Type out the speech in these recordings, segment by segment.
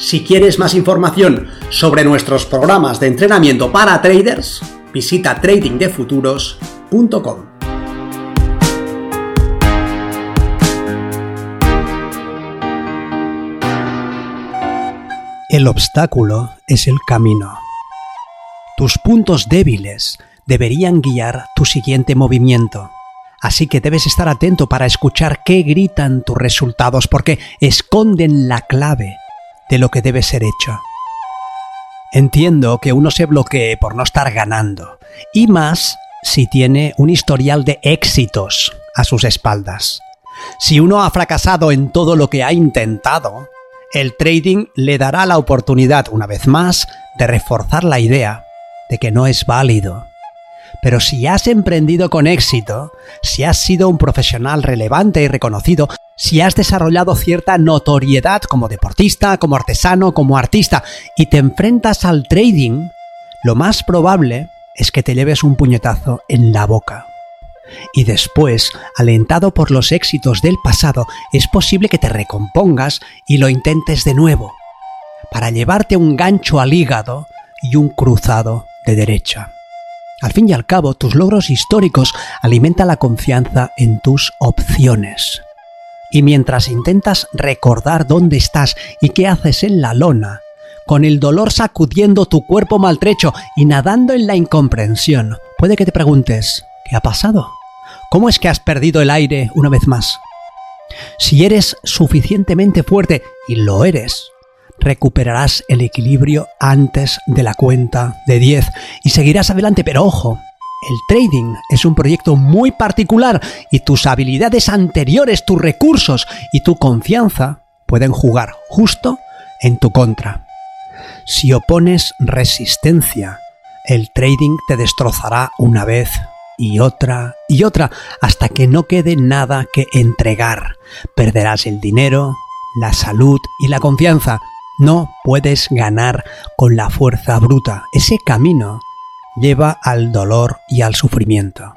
Si quieres más información sobre nuestros programas de entrenamiento para traders, visita tradingdefuturos.com. El obstáculo es el camino. Tus puntos débiles deberían guiar tu siguiente movimiento. Así que debes estar atento para escuchar qué gritan tus resultados porque esconden la clave de lo que debe ser hecho. Entiendo que uno se bloquee por no estar ganando, y más si tiene un historial de éxitos a sus espaldas. Si uno ha fracasado en todo lo que ha intentado, el trading le dará la oportunidad, una vez más, de reforzar la idea de que no es válido. Pero si has emprendido con éxito, si has sido un profesional relevante y reconocido, si has desarrollado cierta notoriedad como deportista, como artesano, como artista, y te enfrentas al trading, lo más probable es que te lleves un puñetazo en la boca. Y después, alentado por los éxitos del pasado, es posible que te recompongas y lo intentes de nuevo, para llevarte un gancho al hígado y un cruzado de derecha. Al fin y al cabo, tus logros históricos alimentan la confianza en tus opciones. Y mientras intentas recordar dónde estás y qué haces en la lona, con el dolor sacudiendo tu cuerpo maltrecho y nadando en la incomprensión, puede que te preguntes, ¿qué ha pasado? ¿Cómo es que has perdido el aire una vez más? Si eres suficientemente fuerte, y lo eres, recuperarás el equilibrio antes de la cuenta de 10 y seguirás adelante, pero ojo, el trading es un proyecto muy particular y tus habilidades anteriores, tus recursos y tu confianza pueden jugar justo en tu contra. Si opones resistencia, el trading te destrozará una vez y otra y otra hasta que no quede nada que entregar. Perderás el dinero, la salud y la confianza. No puedes ganar con la fuerza bruta. Ese camino lleva al dolor y al sufrimiento.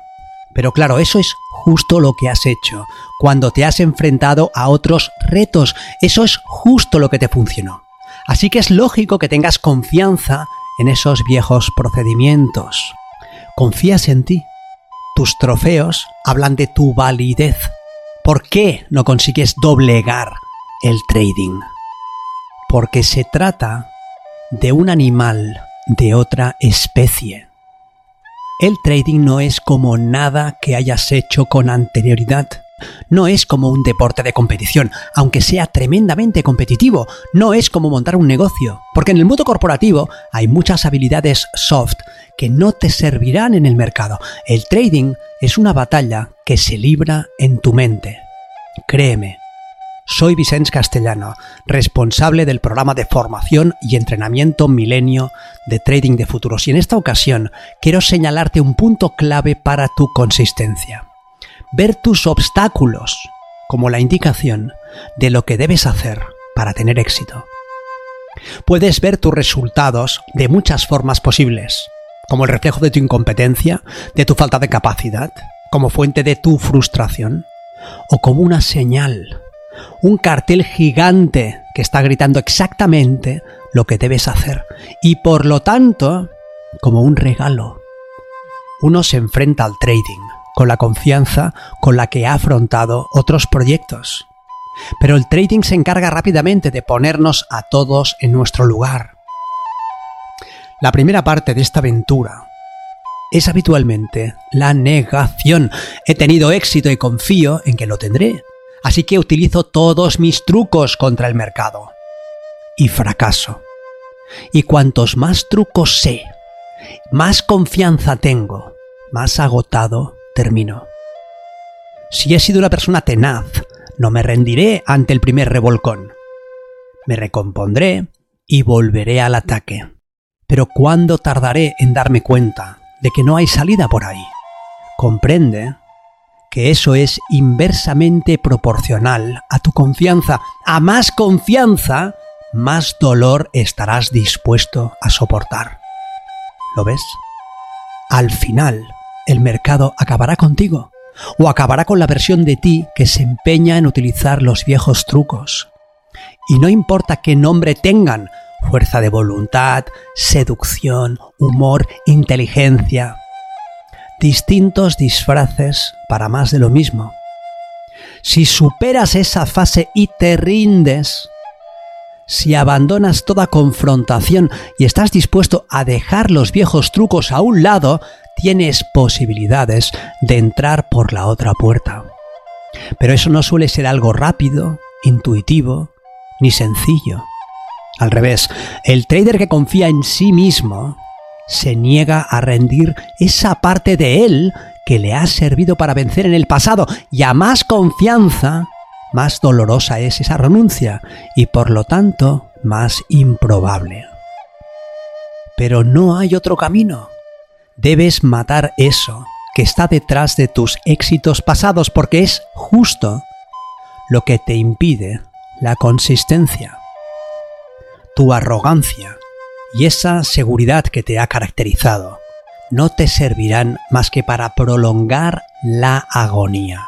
Pero claro, eso es justo lo que has hecho cuando te has enfrentado a otros retos. Eso es justo lo que te funcionó. Así que es lógico que tengas confianza en esos viejos procedimientos. Confías en ti. Tus trofeos hablan de tu validez. ¿Por qué no consigues doblegar el trading? Porque se trata de un animal de otra especie. El trading no es como nada que hayas hecho con anterioridad. No es como un deporte de competición, aunque sea tremendamente competitivo. No es como montar un negocio, porque en el mundo corporativo hay muchas habilidades soft que no te servirán en el mercado. El trading es una batalla que se libra en tu mente. Créeme, soy Vicente Castellano, responsable del programa de formación y entrenamiento Milenio de Trading de Futuros y en esta ocasión quiero señalarte un punto clave para tu consistencia. Ver tus obstáculos como la indicación de lo que debes hacer para tener éxito. Puedes ver tus resultados de muchas formas posibles, como el reflejo de tu incompetencia, de tu falta de capacidad, como fuente de tu frustración, o como una señal un cartel gigante que está gritando exactamente lo que debes hacer y por lo tanto como un regalo. Uno se enfrenta al trading con la confianza con la que ha afrontado otros proyectos. Pero el trading se encarga rápidamente de ponernos a todos en nuestro lugar. La primera parte de esta aventura es habitualmente la negación. He tenido éxito y confío en que lo tendré así que utilizo todos mis trucos contra el mercado. Y fracaso. Y cuantos más trucos sé, más confianza tengo, más agotado termino. Si he sido una persona tenaz, no me rendiré ante el primer revolcón. Me recompondré, y volveré al ataque. Pero ¿cuándo tardaré en darme cuenta de que no hay salida por ahí? Comprende que eso es inversamente proporcional a tu confianza. A más confianza, más dolor estarás dispuesto a soportar. ¿Lo ves? Al final, el mercado acabará contigo o acabará con la versión de ti que se empeña en utilizar los viejos trucos. Y no importa qué nombre tengan, fuerza de voluntad, seducción, humor, inteligencia, distintos disfraces para más de lo mismo. Si superas esa fase y te rindes, si abandonas toda confrontación y estás dispuesto a dejar los viejos trucos a un lado, tienes posibilidades de entrar por la otra puerta. Pero eso no suele ser algo rápido, intuitivo, ni sencillo. Al revés, el trader que confía en sí mismo se niega a rendir esa parte de él que le ha servido para vencer en el pasado y a más confianza, más dolorosa es esa renuncia y por lo tanto más improbable. Pero no hay otro camino. Debes matar eso que está detrás de tus éxitos pasados porque es justo lo que te impide la consistencia. Tu arrogancia y esa seguridad que te ha caracterizado no te servirán más que para prolongar la agonía.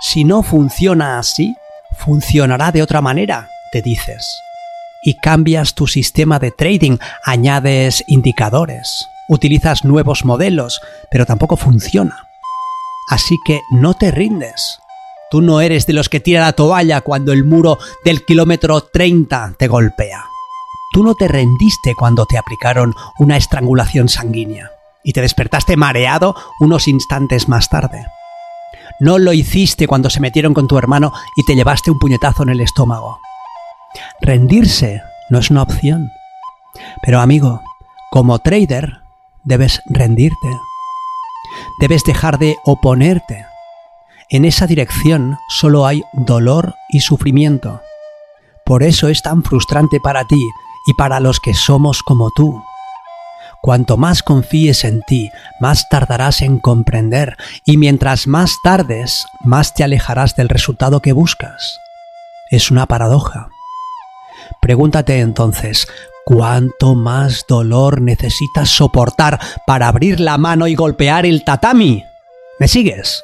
Si no funciona así, funcionará de otra manera, te dices. Y cambias tu sistema de trading, añades indicadores, utilizas nuevos modelos, pero tampoco funciona. Así que no te rindes. Tú no eres de los que tira la toalla cuando el muro del kilómetro 30 te golpea. Tú no te rendiste cuando te aplicaron una estrangulación sanguínea y te despertaste mareado unos instantes más tarde. No lo hiciste cuando se metieron con tu hermano y te llevaste un puñetazo en el estómago. Rendirse no es una opción. Pero amigo, como trader, debes rendirte. Debes dejar de oponerte. En esa dirección solo hay dolor y sufrimiento. Por eso es tan frustrante para ti y para los que somos como tú. Cuanto más confíes en ti, más tardarás en comprender, y mientras más tardes, más te alejarás del resultado que buscas. Es una paradoja. Pregúntate entonces, ¿cuánto más dolor necesitas soportar para abrir la mano y golpear el tatami? ¿Me sigues?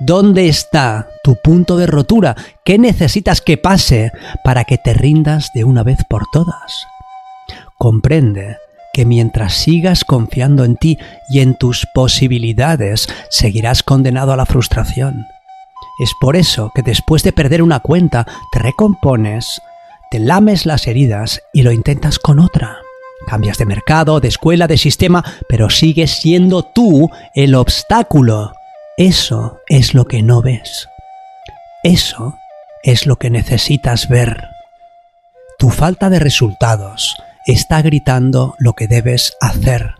¿Dónde está tu punto de rotura? ¿Qué necesitas que pase para que te rindas de una vez por todas? Comprende que mientras sigas confiando en ti y en tus posibilidades, seguirás condenado a la frustración. Es por eso que después de perder una cuenta, te recompones, te lames las heridas y lo intentas con otra. Cambias de mercado, de escuela, de sistema, pero sigues siendo tú el obstáculo eso es lo que no ves. Eso es lo que necesitas ver. Tu falta de resultados está gritando lo que debes hacer,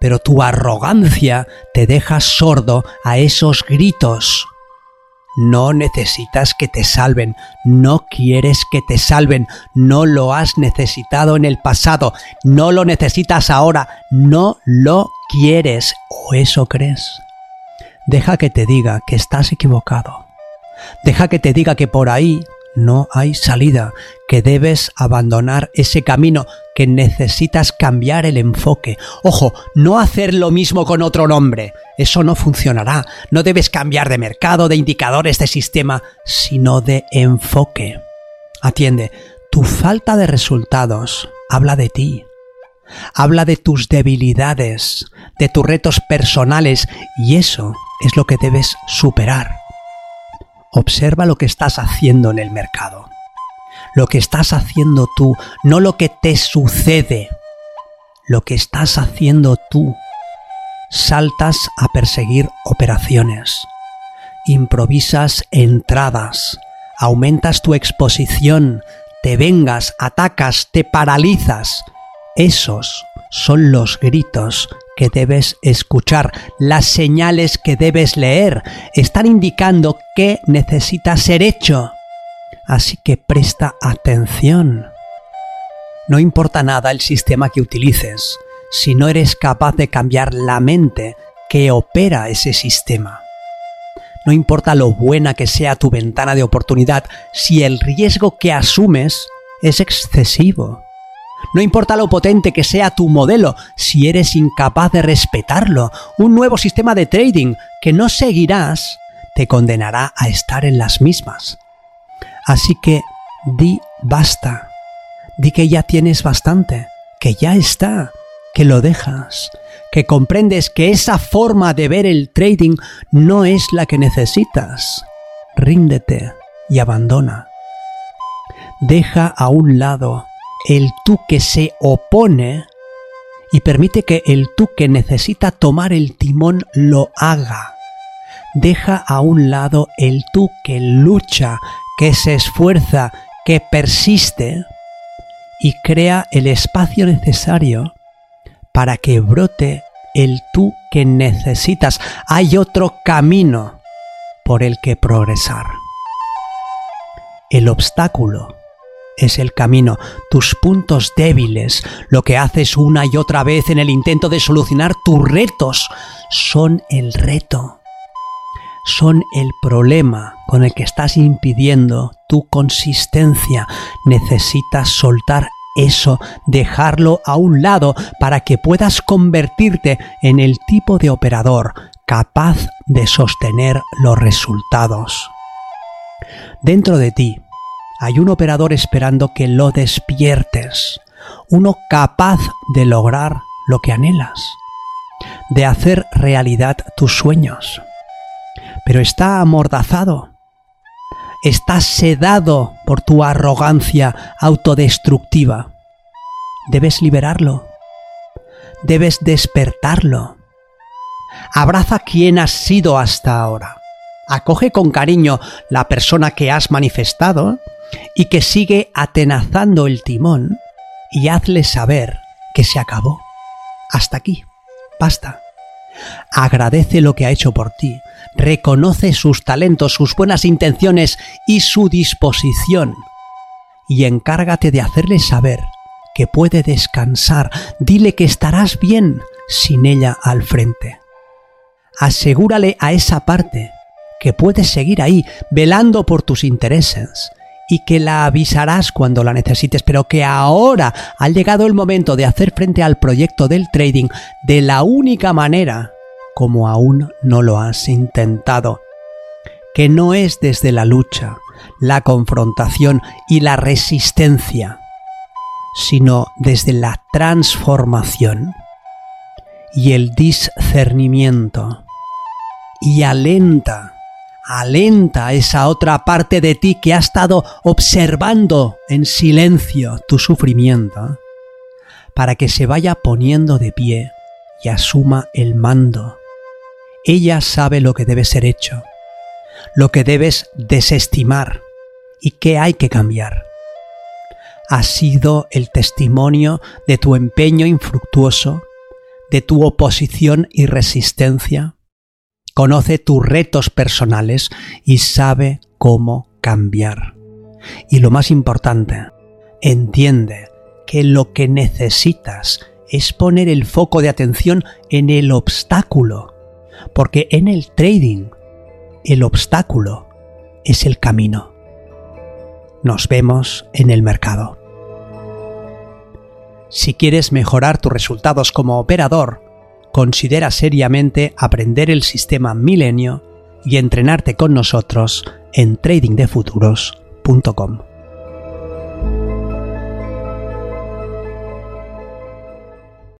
pero tu arrogancia te deja sordo a esos gritos. No necesitas que te salven, no quieres que te salven, no lo has necesitado en el pasado, no lo necesitas ahora, no lo quieres o eso crees. Deja que te diga que estás equivocado. Deja que te diga que por ahí no hay salida, que debes abandonar ese camino, que necesitas cambiar el enfoque. Ojo, no hacer lo mismo con otro nombre. Eso no funcionará. No debes cambiar de mercado, de indicadores, de sistema, sino de enfoque. Atiende, tu falta de resultados habla de ti. Habla de tus debilidades, de tus retos personales y eso es lo que debes superar. Observa lo que estás haciendo en el mercado. Lo que estás haciendo tú, no lo que te sucede. Lo que estás haciendo tú. Saltas a perseguir operaciones. Improvisas entradas. Aumentas tu exposición. Te vengas, atacas, te paralizas. Esos son los gritos que debes escuchar, las señales que debes leer, están indicando qué necesita ser hecho. Así que presta atención. No importa nada el sistema que utilices si no eres capaz de cambiar la mente que opera ese sistema. No importa lo buena que sea tu ventana de oportunidad si el riesgo que asumes es excesivo. No importa lo potente que sea tu modelo si eres incapaz de respetarlo. Un nuevo sistema de trading que no seguirás te condenará a estar en las mismas. Así que di basta. Di que ya tienes bastante, que ya está, que lo dejas, que comprendes que esa forma de ver el trading no es la que necesitas. Ríndete y abandona. Deja a un lado el tú que se opone y permite que el tú que necesita tomar el timón lo haga. Deja a un lado el tú que lucha, que se esfuerza, que persiste y crea el espacio necesario para que brote el tú que necesitas. Hay otro camino por el que progresar. El obstáculo es el camino, tus puntos débiles, lo que haces una y otra vez en el intento de solucionar tus retos, son el reto, son el problema con el que estás impidiendo tu consistencia. Necesitas soltar eso, dejarlo a un lado para que puedas convertirte en el tipo de operador capaz de sostener los resultados. Dentro de ti hay un operador esperando que lo despiertes, uno capaz de lograr lo que anhelas, de hacer realidad tus sueños. Pero está amordazado, está sedado por tu arrogancia autodestructiva. Debes liberarlo, debes despertarlo. Abraza quien has sido hasta ahora. Acoge con cariño la persona que has manifestado y que sigue atenazando el timón y hazle saber que se acabó. Hasta aquí. Basta. Agradece lo que ha hecho por ti. Reconoce sus talentos, sus buenas intenciones y su disposición. Y encárgate de hacerle saber que puede descansar. Dile que estarás bien sin ella al frente. Asegúrale a esa parte que puedes seguir ahí velando por tus intereses y que la avisarás cuando la necesites, pero que ahora ha llegado el momento de hacer frente al proyecto del trading de la única manera como aún no lo has intentado, que no es desde la lucha, la confrontación y la resistencia, sino desde la transformación y el discernimiento. Y alenta alenta esa otra parte de ti que ha estado observando en silencio tu sufrimiento, para que se vaya poniendo de pie y asuma el mando. Ella sabe lo que debe ser hecho, lo que debes desestimar y qué hay que cambiar. Ha sido el testimonio de tu empeño infructuoso, de tu oposición y resistencia, conoce tus retos personales y sabe cómo cambiar. Y lo más importante, entiende que lo que necesitas es poner el foco de atención en el obstáculo, porque en el trading el obstáculo es el camino. Nos vemos en el mercado. Si quieres mejorar tus resultados como operador, considera seriamente aprender el sistema Milenio y entrenarte con nosotros en tradingdefuturos.com.